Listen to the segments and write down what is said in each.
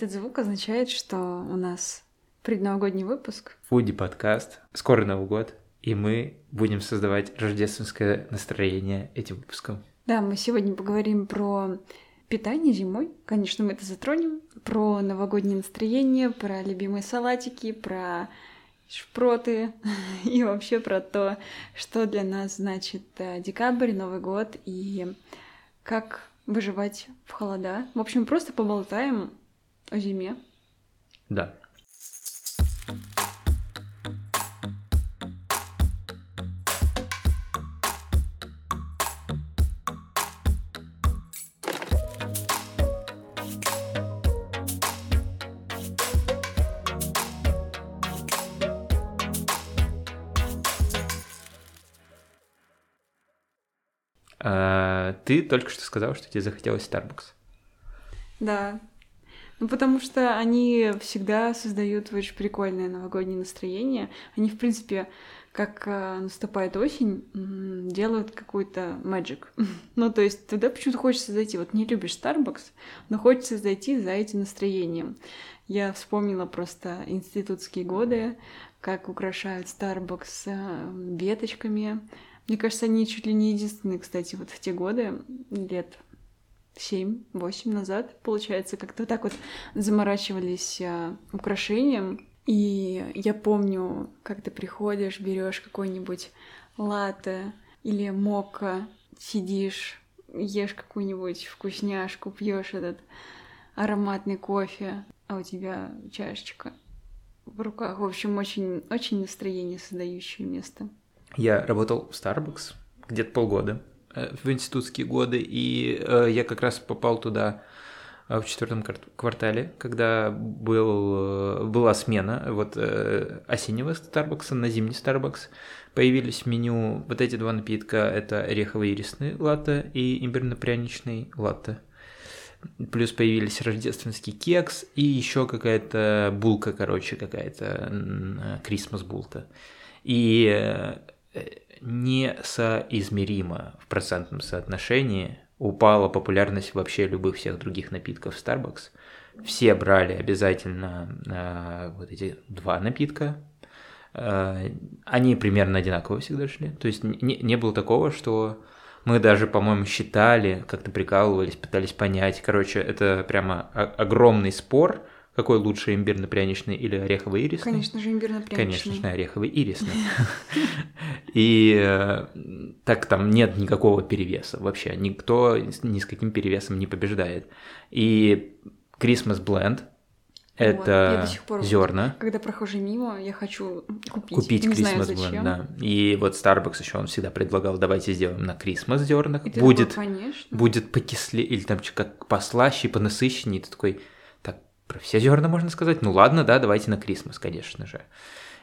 Этот звук означает, что у нас предновогодний выпуск. Фуди подкаст. Скоро Новый год, и мы будем создавать рождественское настроение этим выпуском. Да, мы сегодня поговорим про питание зимой. Конечно, мы это затронем. Про новогоднее настроение, про любимые салатики, про шпроты и вообще про то, что для нас значит э, декабрь, Новый год и как выживать в холода. В общем, просто поболтаем о зиме. Да. А, ты только что сказал, что тебе захотелось Starbucks. Да, ну, потому что они всегда создают очень прикольное новогоднее настроение. Они, в принципе, как э, наступает осень, делают какой-то magic. ну, то есть туда почему-то хочется зайти. Вот не любишь Starbucks, но хочется зайти за этим настроением. Я вспомнила просто институтские годы, как украшают Starbucks э, веточками. Мне кажется, они чуть ли не единственные, кстати, вот в те годы, лет 7-8 назад, получается, как-то так вот заморачивались а, украшением. И я помню, как ты приходишь, берешь какой-нибудь латте или мока, сидишь, ешь какую-нибудь вкусняшку, пьешь этот ароматный кофе, а у тебя чашечка в руках. В общем, очень, очень настроение создающее место. Я работал в Starbucks где-то полгода. Э, в институтские годы, и э, я как раз попал туда э, в четвертом квартале, когда был, была смена вот осеннего Starbucks на зимний Starbucks. Появились в меню вот эти два напитка, это орехово-ирисный латте и имбирно-пряничный латте. Плюс появились рождественский кекс и еще какая-то булка, короче, какая-то Christmas булта. И несоизмеримо в процентном соотношении упала популярность вообще любых всех других напитков Starbucks. Все брали обязательно э, вот эти два напитка. Э, они примерно одинаково всегда шли. То есть не, не было такого, что мы даже, по-моему, считали, как-то прикалывались, пытались понять. Короче, это прямо огромный спор – какой лучше, имбирно-пряничный или орехово-ирисный? Конечно же, имбирно-пряничный. Конечно же, орехово-ирисный. И э, так там нет никакого перевеса вообще. Никто ни с каким перевесом не побеждает. И Christmas Blend это вот, зерна. Когда прохожу мимо, я хочу купить. Купить не Christmas знаю, Blend, да. И вот Starbucks еще он всегда предлагал, давайте сделаем на Christmas зернах. Будет, такой, конечно. будет покислее, или там как послаще, понасыщеннее. Ты такой, про все зерна можно сказать. Ну ладно, да, давайте на Крисмас, конечно же.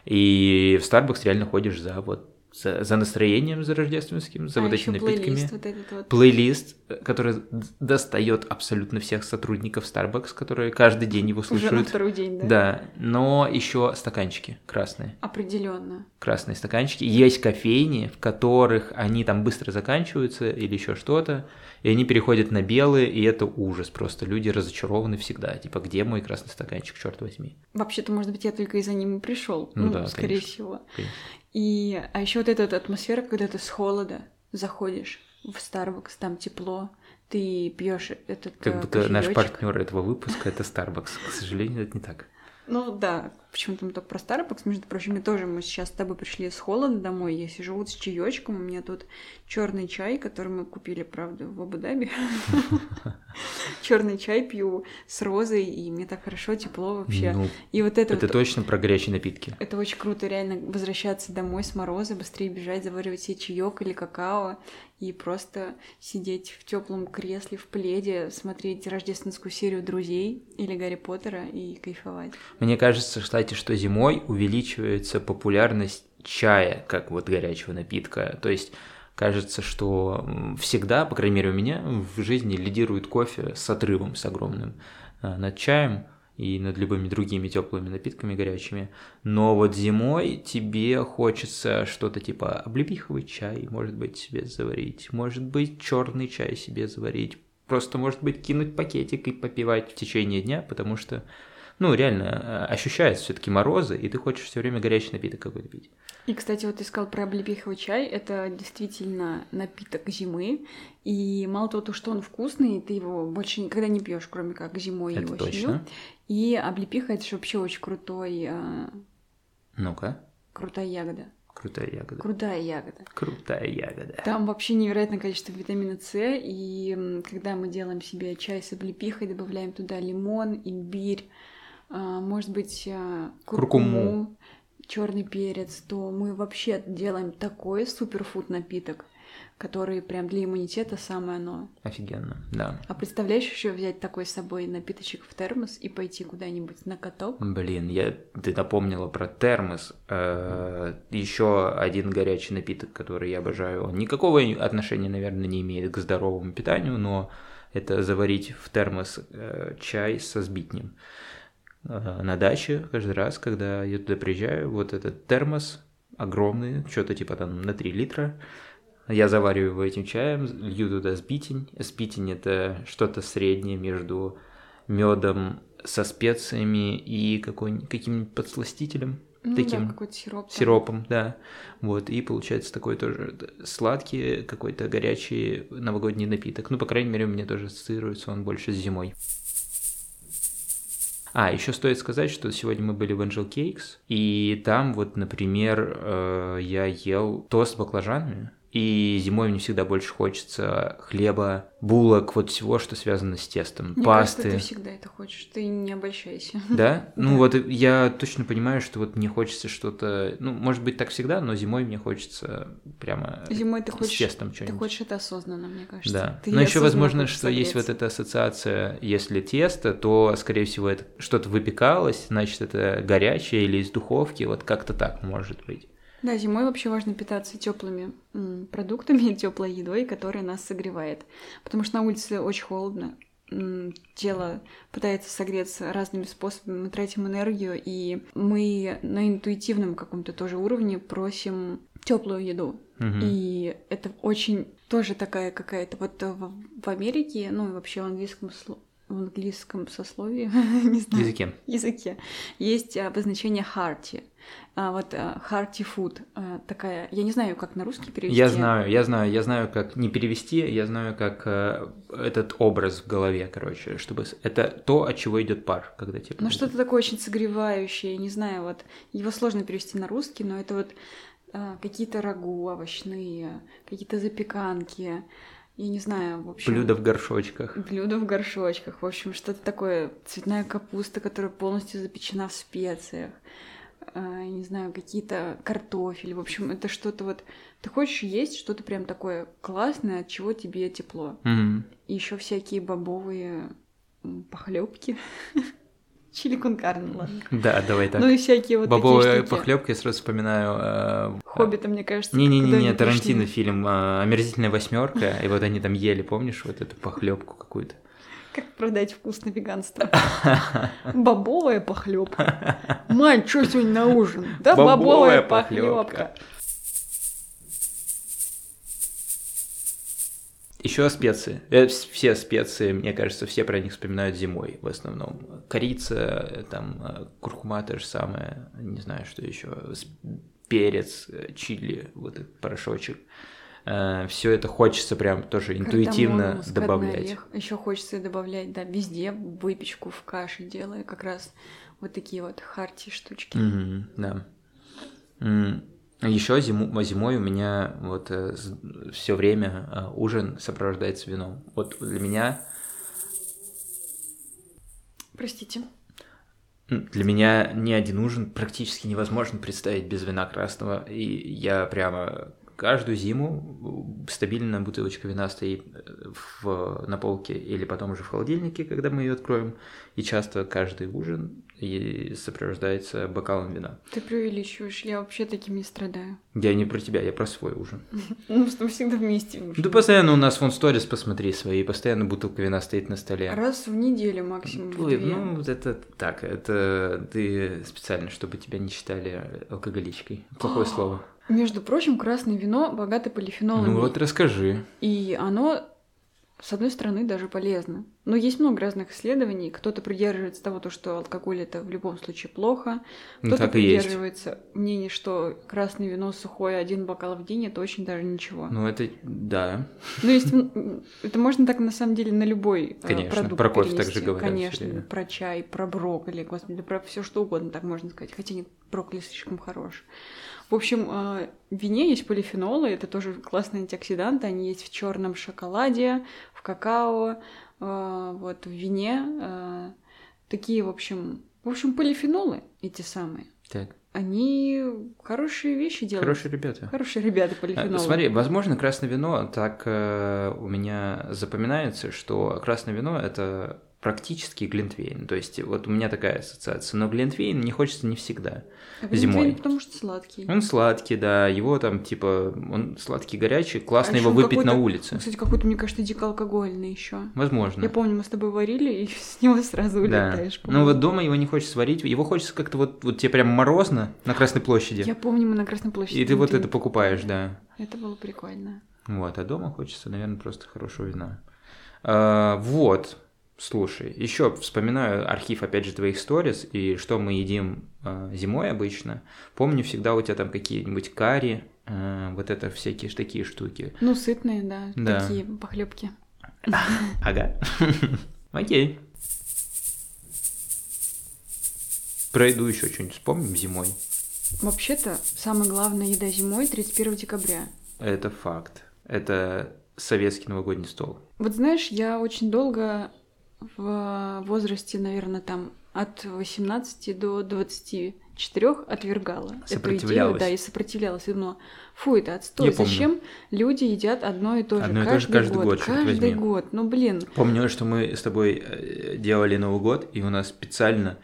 И в Starbucks реально ходишь за вот за, за настроением, за рождественским, за а вот этими напитками. Плейлист, вот этот вот. плейлист, который достает абсолютно всех сотрудников Starbucks, которые каждый день его слушают. Уже на второй день, да? Да, но еще стаканчики красные. Определенно. Красные стаканчики. Есть кофейни, в которых они там быстро заканчиваются или еще что-то и они переходят на белые, и это ужас. Просто люди разочарованы всегда. Типа, где мой красный стаканчик, черт возьми? Вообще-то, может быть, я только из-за ним и пришел. Ну, ну да, скорее конечно, всего. Конечно. И а еще вот эта вот атмосфера, когда ты с холода заходишь в Starbucks, там тепло, ты пьешь этот Как э, будто наш партнер этого выпуска это Starbucks. К сожалению, это не так. Ну да, почему-то мы только про Starbucks, между прочим, мы тоже мы сейчас с тобой пришли с холода домой. Я сижу вот с чаечком, у меня тут черный чай, который мы купили, правда, в Абу-Даби. Черный чай пью с розой, и мне так хорошо, тепло вообще. Ну, и вот это Это точно про горячие напитки. Это очень круто, реально возвращаться домой с мороза, быстрее бежать, заваривать себе чаек или какао и просто сидеть в теплом кресле, в пледе, смотреть рождественскую серию друзей или Гарри Поттера и кайфовать. Мне кажется, кстати, что зимой увеличивается популярность чая, как вот горячего напитка. То есть кажется, что всегда, по крайней мере у меня, в жизни лидирует кофе с отрывом, с огромным э, над чаем и над любыми другими теплыми напитками горячими. Но вот зимой тебе хочется что-то типа облепиховый чай, может быть, себе заварить, может быть, черный чай себе заварить, просто, может быть, кинуть пакетик и попивать в течение дня, потому что, ну, реально, э, ощущается все-таки морозы, и ты хочешь все время горячий напиток какой-то пить. И, кстати, вот ты сказал про облепиховый чай. Это действительно напиток зимы. И мало того, что он вкусный, ты его больше никогда не пьешь, кроме как зимой Это и осенью. точно. И облепиха это же вообще очень крутой, а, Ну-ка, крутая ягода. крутая ягода. Крутая ягода. Крутая ягода. Там вообще невероятное количество витамина С, и когда мы делаем себе чай с облепихой, добавляем туда лимон, имбирь, может быть, а, Куркуму. черный перец, то мы вообще делаем такой суперфуд напиток, который прям для иммунитета самое оно. Офигенно, да. А представляешь еще взять такой с собой напиточек в термос и пойти куда-нибудь на каток? Блин, я, ты напомнила про термос. Еще один горячий напиток, который я обожаю. Он никакого отношения, наверное, не имеет к здоровому питанию, но это заварить в термос э, чай со сбитнем. На даче каждый раз, когда я туда приезжаю, вот этот термос огромный, что-то типа там на 3 литра, я завариваю его этим чаем, лью туда сбитень. Сбитень это что-то среднее между медом со специями и каким-нибудь подсластителем, Ну таким да, какой-то сироп. сиропом, да. Вот, и получается такой тоже сладкий, какой-то горячий новогодний напиток. Ну, по крайней мере, у меня тоже ассоциируется он больше с зимой. А, еще стоит сказать, что сегодня мы были в Angel Cakes, и там вот, например, э, я ел тост с баклажанами, и зимой мне всегда больше хочется хлеба, булок, вот всего, что связано с тестом, Мне пасты. кажется, ты всегда это хочешь, ты не обольщайся. Да? Ну Да. вот я точно понимаю, что вот мне хочется что-то... Ну, может быть, так всегда, но зимой мне хочется прямо Зимой ты с хочешь, тестом ты что-нибудь. хочешь это осознанно, мне кажется. Да. Ты Но еще возможно, что есть вот согреться. эта ассоциация, если тесто, то, скорее всего, это что-то выпекалось, значит, это горячее или из духовки, вот как-то так может быть. Да, зимой вообще важно питаться теплыми продуктами, теплой едой, которая нас согревает. Потому что на улице очень холодно. Тело пытается согреться разными способами, мы тратим энергию, и мы на интуитивном каком-то тоже уровне просим теплую еду. Мгм. И это очень тоже такая какая-то вот в, Америке, ну и вообще в английском в английском сословии, не знаю, Языке. языке есть обозначение hearty. А вот а, hearty food а, такая, я не знаю, как на русский перевести. Я знаю, я знаю, я знаю, как не перевести, я знаю, как э, этот образ в голове, короче, чтобы... Это то, от чего идет пар, когда типа... Ну что-то такое очень согревающее, не знаю, вот его сложно перевести на русский, но это вот какие-то рагу овощные, какие-то запеканки, я не знаю, в общем. Блюдо в горшочках. Блюдо в горшочках, в общем, что-то такое, цветная капуста, которая полностью запечена в специях, я не знаю, какие-то картофель, в общем, это что-то вот, ты хочешь есть что-то прям такое классное, от чего тебе тепло. Мгм. И еще всякие бобовые похлебки. Чили кон карне, ладно. Да, давай так. Ну и всякие вот Бобовая такие штуки. похлебка, я сразу вспоминаю... э, Хоббита, мне кажется, Не-не-не, Тарантино пришли. фильм э, «Омерзительная восьмерка», и вот они там ели, помнишь, вот эту похлебку какую-то. Как продать вкусно веганство? Бобовая похлебка. Мать, что сегодня на ужин? Да Бобовая бобовая похлебка. Еще специи. Э, вс- все специи, мне кажется, все про них вспоминают зимой в основном. Корица, э, там, э, куркума то же самое, не знаю, что еще, перец, чили, вот этот порошочек. Все это хочется прям тоже интуитивно добавлять. Еще хочется добавлять, да, везде, выпечку, в каши делаю, как раз вот такие вот харти штучки. Мгм, да. Еще зиму, зимой у меня вот все время э, ужин сопровождается вином. Вот для меня Простите. для меня ни один ужин практически невозможно представить без вина красного. И я прямо каждую зиму э, стабильно бутылочка вина стоит э, в, на полке или потом уже в холодильнике, когда мы ее откроем. И часто каждый ужин и сопровождается бокалом вина. Ты преувеличиваешь, я вообще таким не страдаю. Я не про тебя, я про свой ужин. Ну, что мы всегда вместе ужинаем. ты постоянно у нас вон сторис посмотри свои, постоянно бутылка вина стоит на столе. Раз в неделю максимум. Ой, ну, вот это так, это ты специально, чтобы тебя не считали алкоголичкой. Плохое слово. Между прочим, красное вино богато полифенолами. Ну вот расскажи. И оно с одной стороны, даже полезно. Но есть много разных исследований. Кто-то придерживается того, то, что алкоголь это в любом случае плохо. Ну, Кто-то так есть. придерживается мнения, что красное вино сухое, один бокал в день это очень даже ничего. Ну, это, да. Ну, есть, это можно так на самом деле на любой э, Конечно, продукт про кофе перенести. также говорят всё Конечно, про чай, про брокколи, господи, про все что угодно, так можно сказать. Хотя нет, брокколи слишком хорош. В общем, э, в вине есть полифенолы, это тоже классные антиоксиданты, они есть в черном шоколаде, в какао, э, вот в вине. э, Такие, в общем, в общем, полифенолы эти самые, Так, они хорошие вещи делают. хорошие ребята. Хорошие ребята А, полифенолы. Смотри, возможно, красное вино так э, у меня запоминается, что красное вино это практически глинтвейн. То есть вот у меня такая ассоциация. Но глинтвейн не хочется не всегда. А зимой. потому что сладкий. Он сладкий, да, его там типа, он сладкий, горячий, классно А его выпить на улице. Кстати, какой-то, мне кажется, дико алкогольный еще. Возможно. Я помню, мы с тобой варили, и с него сразу Да. улетаешь. Ну по-моему. вот дома его не хочется варить, его хочется как-то вот, вот тебе прям морозно на Красной площади. Я помню, мы на Красной площади. И ты вот это покупаешь, да. Это было прикольно. Вот, а дома хочется, наверное, просто хорошего вина. А, вот, слушай, еще вспоминаю архив, опять же, твоих сторис, и что мы едим а, зимой обычно. Помню, всегда у тебя там какие-нибудь карри, а, вот это всякие ж такие штуки. Ну, сытные, да, Да. такие похлебки. Ага. Окей. Про еду еще что-нибудь вспомним зимой. Вообще-то, самая главная еда зимой 31 декабря. Это факт. Это советский новогодний стол. Вот знаешь, я очень долго в возрасте, наверное, там от 18 до 24 отвергала эту идею, да, и сопротивлялась. И думала, фу, это отстой, Я помню. зачем люди едят одно и то же Одно и то же каждый, каждый год, год, каждый возьми. год, ну блин, Помню, что мы с тобой э, делали Новый год, и у нас специально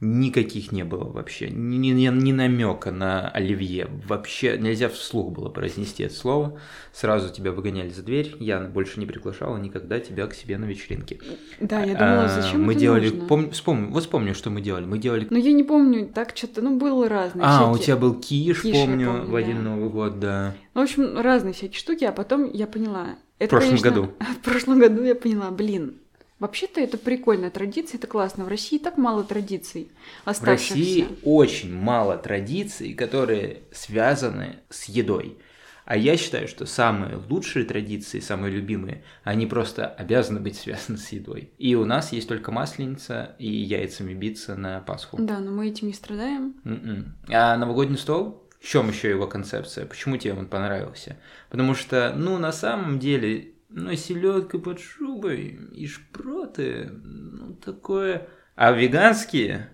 никаких не было вообще. Ни, ни, ни намека на оливье. Вообще нельзя вслух было произнести это слово. Сразу тебя выгоняли за дверь. Яна больше не приглашала никогда тебя к себе на вечеринке. да, я думала, А, зачем Мы это делали... нужно? Пом... Вспомню, вот вспомню, что мы делали. Мы делали... Ну, я не помню, так что-то, ну, было разное. А, у всякие. тебя был киш, Киш, я помню, помню, в один да. Новый год, да. Ну, в общем, разные всякие штуки, а потом я поняла. Это, прошлом конечно, году. В прошлом году я поняла, блин, вообще-то это прикольная традиция, это классно. В России так мало традиций В оставшихся. России очень мало традиций, которые связаны с едой. А я считаю, что самые лучшие традиции, самые любимые, они просто обязаны быть связаны с едой. И у нас есть только масленица и яйцами биться на Пасху. Да, но мы этим не страдаем. М-м. А новогодний стол? В чем еще его концепция? Почему тебе он понравился? Потому что, ну, на самом деле, ну, селедка под шубой и шпроты, ну, такое... А веганские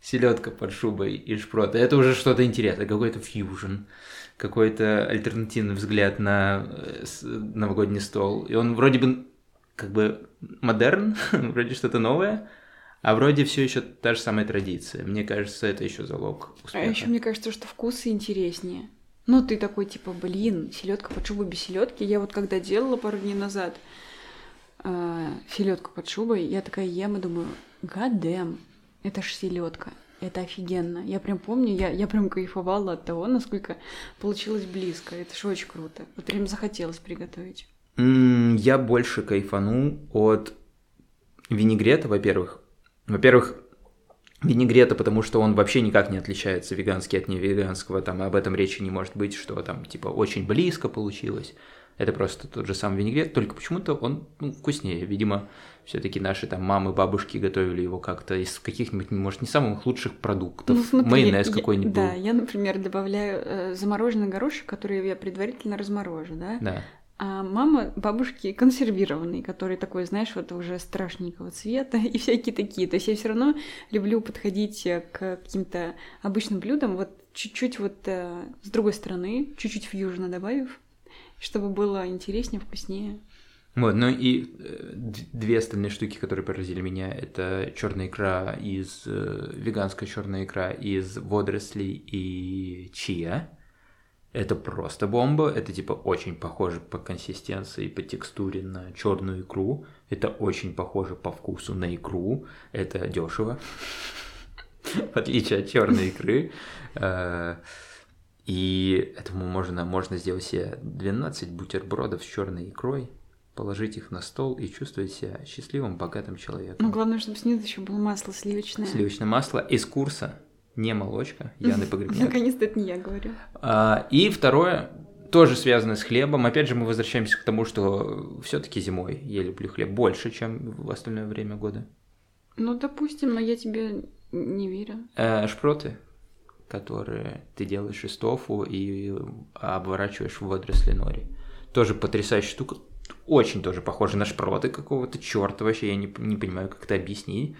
селедка под шубой и шпроты, это уже что-то интересное, какой-то фьюжн, какой-то альтернативный взгляд на э, новогодний стол. И он вроде бы как бы модерн, вроде что-то новое, а вроде все еще та же самая традиция. Мне кажется, это еще залог А успеха. еще мне кажется, что вкусы интереснее. Ну, ты такой, типа, блин, селедка под шубой без селедки. Я вот когда делала пару дней назад селедку под шубой, я такая ем и думаю, гадэм, это ж селедка. Это офигенно. Я прям помню, я, я прям кайфовала от того, насколько получилось близко. Это же очень круто. Вот прям захотелось приготовить. М, Я больше кайфану от винегрета, во-первых. Во-первых, винегрета, потому что он вообще никак не отличается веганский от невеганского, там об этом речи не может быть, что там типа очень близко получилось. Это просто тот же самый винегрет, только почему-то он ну, вкуснее. Видимо, все-таки наши там мамы, бабушки готовили его как-то из каких-нибудь, может, не самых лучших продуктов. Ну, смотри, Майонез какой-нибудь Да, я, например, добавляю э, замороженный горошек, который я предварительно разморожу, да? Да. А мама, бабушки консервированный, который такой, знаешь, вот уже страшненького цвета и всякие такие. То есть я все равно люблю подходить э, к каким-то обычным блюдам, вот чуть-чуть вот э, с другой стороны, чуть-чуть фьюжна добавив, чтобы было интереснее, вкуснее. Вот, ну и э, две остальные штуки, которые поразили меня, это черная икра из э, веганская черная икра из водорослей и чия. Это просто бомба. Это типа очень похоже по консистенции, по текстуре на черную икру. Это очень похоже по вкусу на икру. Это дешево. В отличие от черной икры. Э, И этому можно, можно сделать себе 12 бутербродов с черной икрой. положить их на стол и чувствовать себя счастливым, богатым человеком. Ну, главное, чтобы снизу еще было масло сливочное. Сливочное масло из курса, не молочка, Яны Погребняк. Наконец-то это не я говорю. А, и второе, тоже связано с хлебом. Опять же, мы возвращаемся к тому, что все-таки зимой я люблю хлеб больше, чем в остальное время года. Ну, допустим, но я тебе не верю. Э, шпроты, которые ты делаешь из тофу и обворачиваешь в водоросли нори. Тоже потрясающая штука. Очень тоже похоже на шпроты какого-то черта вообще. Я не, не понимаю, как это объяснить.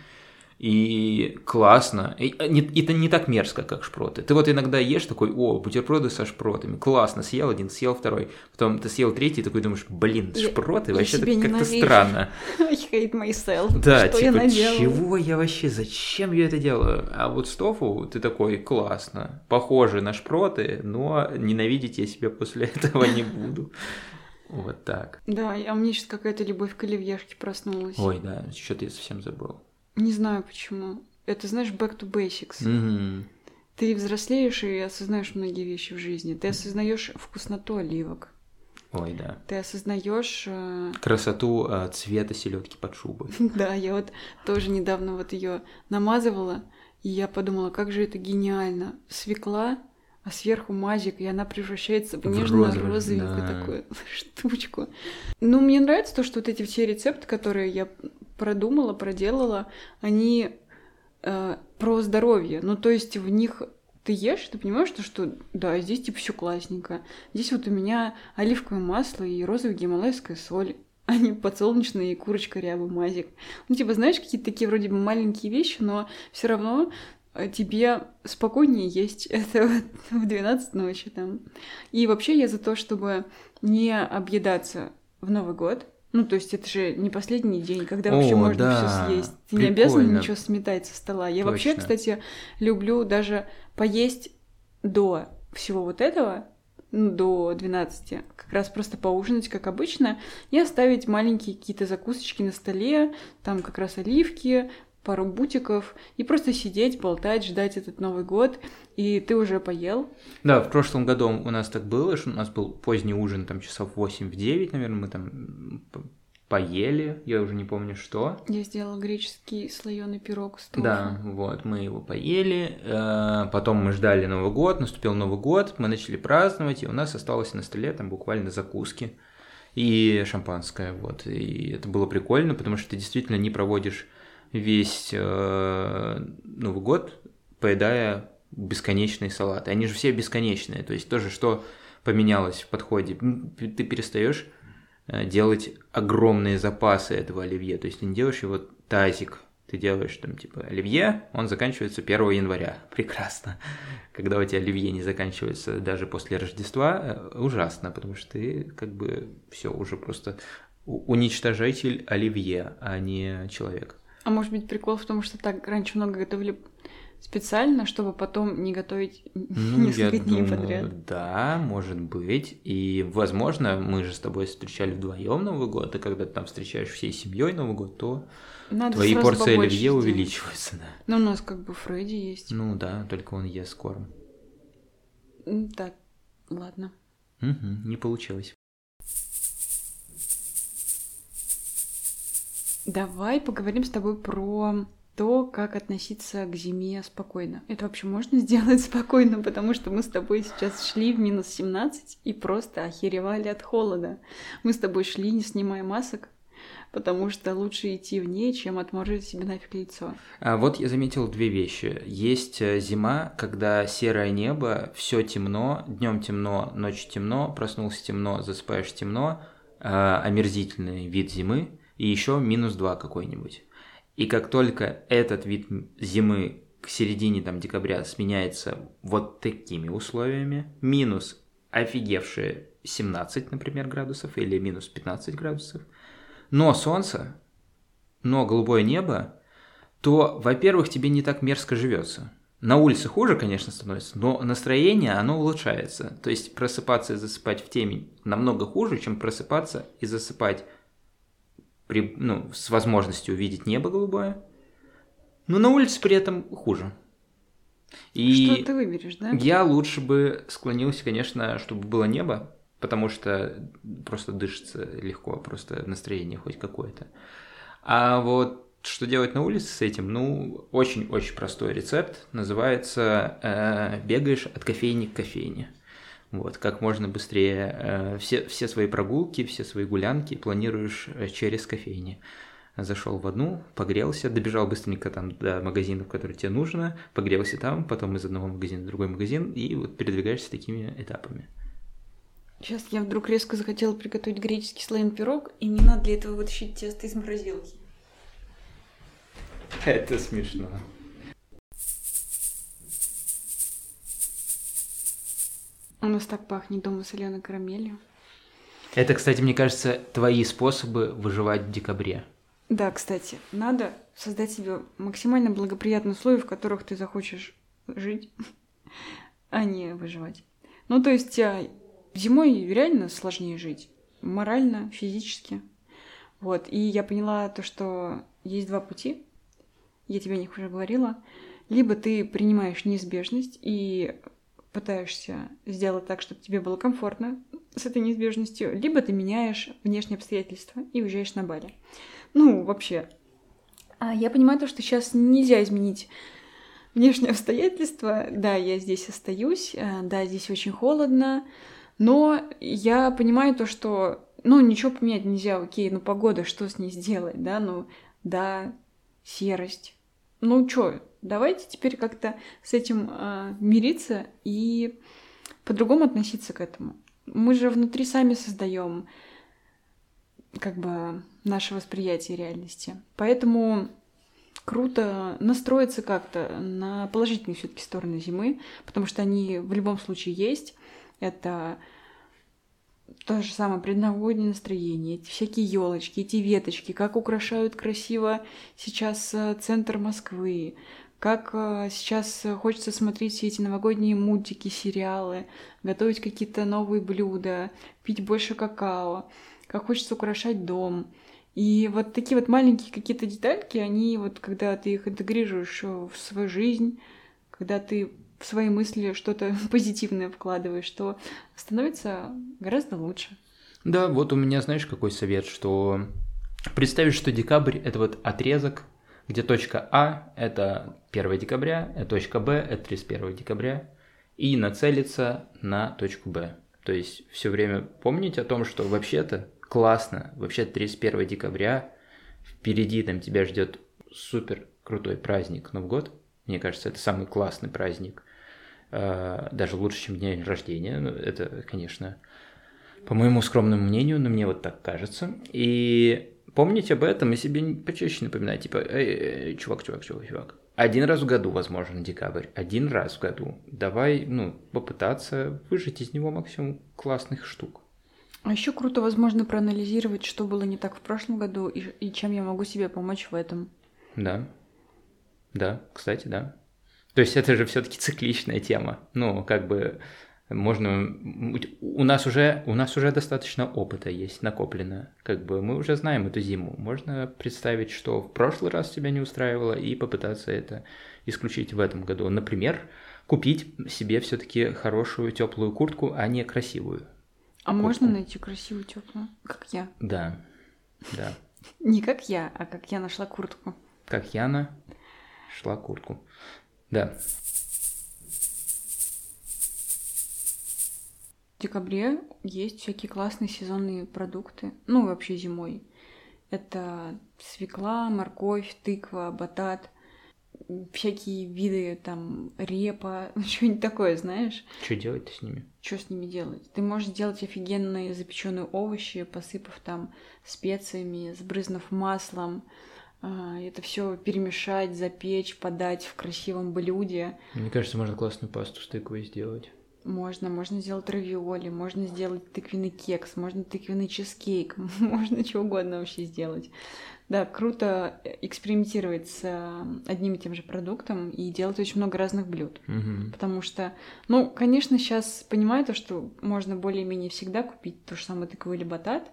И классно. И, а, не, это не так мерзко, как шпроты. Ты вот иногда ешь такой, о, бутерброды со шпротами. Классно, съел один, съел второй. Потом ты съел третий и такой думаешь, блин, шпроты, я, вообще я как-то странно. I hate myself. Да, Что типа, я чего я вообще, зачем я это делаю? А вот с тофу ты такой, классно, похоже на шпроты, но ненавидеть я себя после этого не буду. Вот так. Да, а мне сейчас какая-то любовь к оливьешке проснулась. Ой, да, что-то я совсем забыл. Не знаю почему. Это, знаешь, back to basics. Угу. Ты взрослеешь и осознаешь многие вещи в жизни. Ты осознаешь вкусноту оливок. Ой, да. Ты осознаешь э... красоту э, цвета селедки под шубой. да, я вот тоже недавно вот ее намазывала, и я подумала, как же это гениально. Свекла, а сверху мазик, и она превращается в нежно-розовенькую да. такую штучку. Ну, мне нравится то, что вот эти все рецепты, которые я продумала, проделала, они э, про здоровье. Ну, то есть в них ты ешь, ты понимаешь, что, что да, здесь типа все классненько. Здесь вот у меня оливковое масло и розовая гималайская соль, а не подсолнечная и курочка рябы мазик. Ну, типа, знаешь, какие-то такие вроде бы маленькие вещи, но все равно э, тебе спокойнее есть это в 12 ночи там. И вообще я за то, чтобы не объедаться в Новый год, ну, то есть это же не последний день, когда О, вообще можно да. все съесть. Ты Прикольно. не обязан ничего сметать со стола. Я Точно. вообще, кстати, люблю даже поесть до всего вот этого, ну, до 12, как раз просто поужинать, как обычно, и оставить маленькие какие-то закусочки на столе, там как раз оливки, пару бутиков, и просто сидеть, болтать, ждать этот Новый год. И ты уже поел? Да, в прошлом году у нас так было, что у нас был поздний ужин, там часов 8 в 9, наверное, мы там поели, я уже не помню что. Я сделала греческий слоеный пирог с тофу. Да, вот, мы его поели, э, потом мы ждали Новый год, наступил Новый год, мы начали праздновать, и у нас осталось на столе там буквально закуски и шампанское, вот, и это было прикольно, потому что ты действительно не проводишь весь э, Новый год, поедая бесконечные салаты. Они же все бесконечные. То есть тоже, что поменялось в подходе. Ты перестаешь э, делать огромные запасы этого оливье. То есть ты не делаешь его тазик. Ты делаешь там типа оливье, он заканчивается 1 января. Прекрасно. Когда у тебя оливье не заканчивается даже после Рождества, э, ужасно, потому что ты как бы все уже просто уничтожатель оливье, а не человек. А может быть прикол в том, что так раньше много готовили специально, чтобы потом не готовить ну, несколько дней думаю, подряд. Да, может быть. И, возможно, мы же с тобой встречали вдвоем Новый год, и когда ты там встречаешь всей семьей Новый год, то Надо твои порции оливье увеличиваются. Да. Ну, у нас как бы Фредди есть. Ну да, только он ест корм. Так, ладно. Угу, не получилось. Давай поговорим с тобой про то, как относиться к зиме спокойно. Это вообще можно сделать спокойно, потому что мы с тобой сейчас шли в минус 17 и просто охеревали от холода. Мы с тобой шли, не снимая масок, потому что лучше идти в ней, чем отморозить себе нафиг лицо. А вот я заметил две вещи. Есть э, зима, когда серое небо, все темно, днем темно, ночью темно, проснулся темно, засыпаешь темно, э, омерзительный вид зимы, и еще минус 2 какой-нибудь. И как только этот вид зимы к середине там, декабря сменяется вот такими условиями, минус офигевшие 17, например, градусов или минус 15 градусов, но солнце, но голубое небо, то, во-первых, тебе не так мерзко живется. На улице хуже, конечно, становится, но настроение, оно улучшается. То есть просыпаться и засыпать в темень намного хуже, чем просыпаться и засыпать при, ну, с возможностью увидеть небо голубое, но на улице при этом хуже. И Что ты выберешь, да? Я лучше бы склонился, конечно, чтобы было небо, потому что просто дышится легко, просто настроение хоть какое-то. А вот что делать на улице с этим? Ну, очень-очень простой рецепт. Называется э, «Бегаешь от кофейни к кофейне». Вот, как можно быстрее э, все, все свои прогулки, все свои гулянки планируешь э, через кофейни. Зашел в одну, погрелся, добежал быстренько там до магазинов, которые тебе нужно, погрелся там, потом из одного магазина в другой магазин, и вот передвигаешься такими этапами. Сейчас я вдруг резко захотела приготовить греческий слоеный пирог, и мне надо для этого вытащить тесто из морозилки. Это смешно. У нас так пахнет дома соленой карамелью. Это, кстати, мне кажется, твои способы выживать в декабре. Да, кстати, надо создать себе максимально благоприятные условия, в которых ты захочешь жить, а не выживать. Ну, то есть а, зимой реально сложнее жить. Морально, физически. Вот. И я поняла то, что есть два пути я тебе о них уже говорила, либо ты принимаешь неизбежность и пытаешься сделать так, чтобы тебе было комфортно с этой неизбежностью, либо ты меняешь внешние обстоятельства и уезжаешь на Бали. Ну, вообще. А я понимаю то, что сейчас нельзя изменить внешние обстоятельства. Да, я здесь остаюсь, э, да, здесь очень холодно, но я понимаю то, что, ну, ничего поменять нельзя, окей, ну, погода, что с ней сделать, да, ну, да, серость. Ну чё, давайте теперь как-то с этим э, мириться и по-другому относиться к этому. Мы же внутри сами создаем как бы наше восприятие реальности. Поэтому круто настроиться как-то на положительные все-таки стороны зимы, потому что они в любом случае есть. Это то же самое предновогоднее настроение, эти всякие елочки, эти веточки, как украшают красиво сейчас э, центр Москвы, как э, сейчас хочется смотреть все эти новогодние мультики, сериалы, готовить какие-то новые блюда, пить больше какао, как хочется украшать дом. И вот такие вот маленькие какие-то детальки, они вот, когда ты их интегрируешь в свою жизнь, когда ты в свои мысли что-то позитивное вкладываешь, то становится гораздо лучше. Да, вот у меня, знаешь, какой совет, что представить, что декабрь – это вот отрезок, где точка А – это 1 декабря, а точка Б – это 31 декабря, и нацелиться на точку Б. То есть все время помнить о том, что вообще-то классно, вообще 31 декабря, впереди там тебя ждет супер крутой праздник Новый год. Мне кажется, это самый классный праздник – Э, даже лучше, чем день рождения. Ну, это, конечно, по моему скромному мнению, но мне вот так кажется. И помнить об этом и себе почаще напоминать, типа, эй, эй, чувак, чувак, чувак, чувак. Один раз в году, возможно, декабрь. Один раз в году. Давай, ну, попытаться выжить из него максимум классных штук. А еще круто, возможно, проанализировать, что было не так в прошлом году и, и чем я могу себе помочь в этом. Да. Да, кстати, да. То есть это же все-таки цикличная тема. Ну, как бы можно у нас уже у нас уже достаточно опыта есть накоплено как бы мы уже знаем эту зиму. Можно представить что в прошлый раз тебя не устраивало и попытаться это исключить в этом году. Например купить себе все-таки хорошую теплую куртку а не красивую а куртку. можно найти красивую теплую как я. Да. Да. Не как я а как я нашла куртку. Как Яна шла куртку. Да. Декабре есть всякие классные сезонные продукты. Ну, вообще зимой. Это свекла, морковь, тыква, батат, всякие виды там репа, что-нибудь такое, знаешь. Что делать с ними? Что с ними делать? Ты можешь сделать офигенные запеченные овощи, посыпав там специями, сбрызнув маслом, а, это все перемешать, запечь, подать в красивом блюде. Мне кажется, можно классную пасту с тыквой сделать. Можно, можно сделать равиоли, можно сделать тыквенный кекс, можно тыквенный чизкейк, можно чего угодно вообще сделать. Да, круто экспериментировать с э, одним и тем же продуктом и делать очень много разных блюд. Угу. Потому что, ну, конечно, сейчас понимаю то, что можно более-менее всегда купить то же самое тыкву или батат,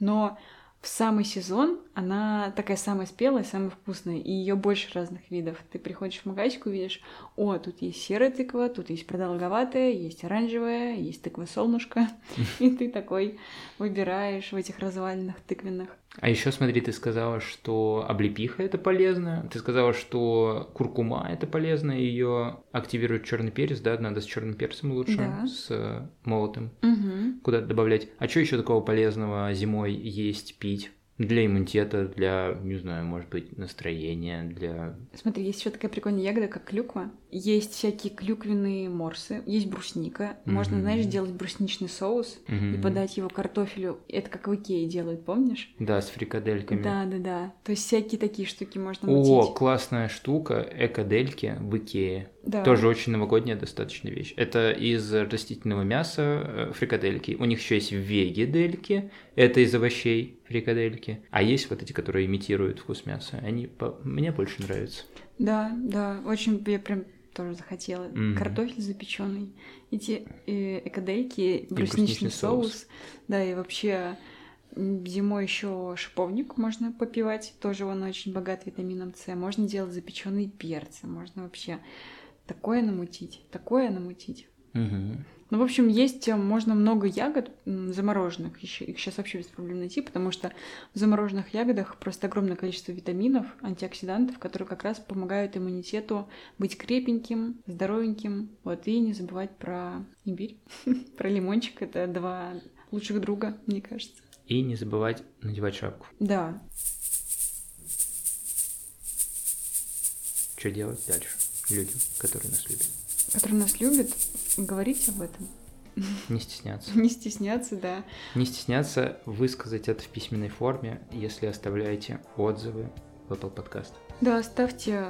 но в самый сезон она такая самая спелая, самая вкусная, и ее больше разных видов. Ты приходишь в магазин, видишь, о, тут есть серая тыква, тут есть продолговатая, есть оранжевая, есть тыква-солнышко, и ты такой выбираешь в этих развалинах тыквенных. А еще смотри, ты сказала, что облепиха это полезно. Ты сказала, что куркума это полезно, ее активирует черный перец, да, надо с черным перцем лучше, Да. с молотым Угу. куда-то добавлять. А что еще такого полезного зимой есть, пить? Для иммунитета, для, не знаю, может быть, настроения, для... Смотри, есть еще такая прикольная ягода, как клюква. Есть всякие клюквенные морсы, есть брусника. Можно, Мгм. знаешь, делать брусничный соус и Мгм. подать его картофелю. Это как в Икее делают, помнишь? Да, с фрикадельками. Да, да, да. То есть всякие такие штуки можно О, мутить. классная штука, экодельки в Икее. Да. Тоже очень новогодняя достаточно вещь. Это из растительного мяса э, фрикадельки. У них еще есть вегедельки, это из овощей фрикадельки. А есть вот эти, которые имитируют вкус мяса. Они по- мне больше нравятся. Да, да, очень я прям тоже захотела. Мгм. Картофель запеченный, эти э, брусничный соус. соус. Да, и вообще зимой еще шиповник можно попивать, тоже он очень богат витамином С. Можно делать запеченные перцы, можно вообще такое намутить, такое намутить. Мгм. Ну, в общем, есть, э, можно много ягод замороженных, еще, их сейчас вообще без проблем найти, потому что в замороженных ягодах просто огромное количество витаминов, антиоксидантов, которые как раз помогают иммунитету быть крепеньким, здоровеньким. Вот, и не забывать про имбирь, про лимончик, это два лучших друга, мне кажется. И не забывать надевать шапку. Да, Что делать дальше людям, которые нас любят? который нас любит, говорить об этом. Не стесняться. Не стесняться, да. Не стесняться высказать это в письменной форме, если оставляете отзывы в Apple Podcast. Да, ставьте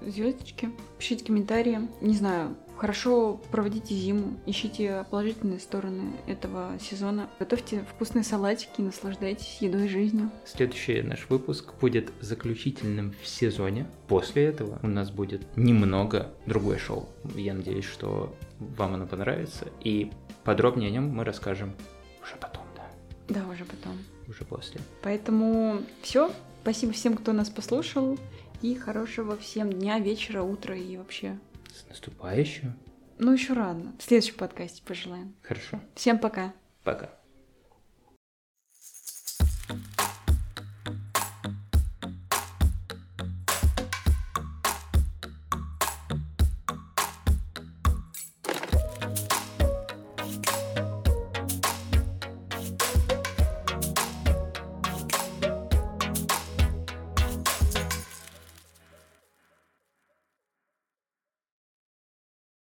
звездочки, пишите комментарии. Не знаю, хорошо проводите зиму, ищите положительные стороны этого сезона. Готовьте вкусные салатики, наслаждайтесь едой и жизнью. Следующий наш выпуск будет заключительным в сезоне. После этого у нас будет немного другое шоу. Я надеюсь, что вам оно понравится. И подробнее о нем мы расскажем уже потом, да. Да, уже потом. Уже после. Поэтому все. Спасибо всем, кто нас послушал. И хорошего всем дня, вечера, утра и вообще. Наступающим. Ну, еще рано. В следующем подкасте пожелаем. Хорошо. Всем пока. Пока.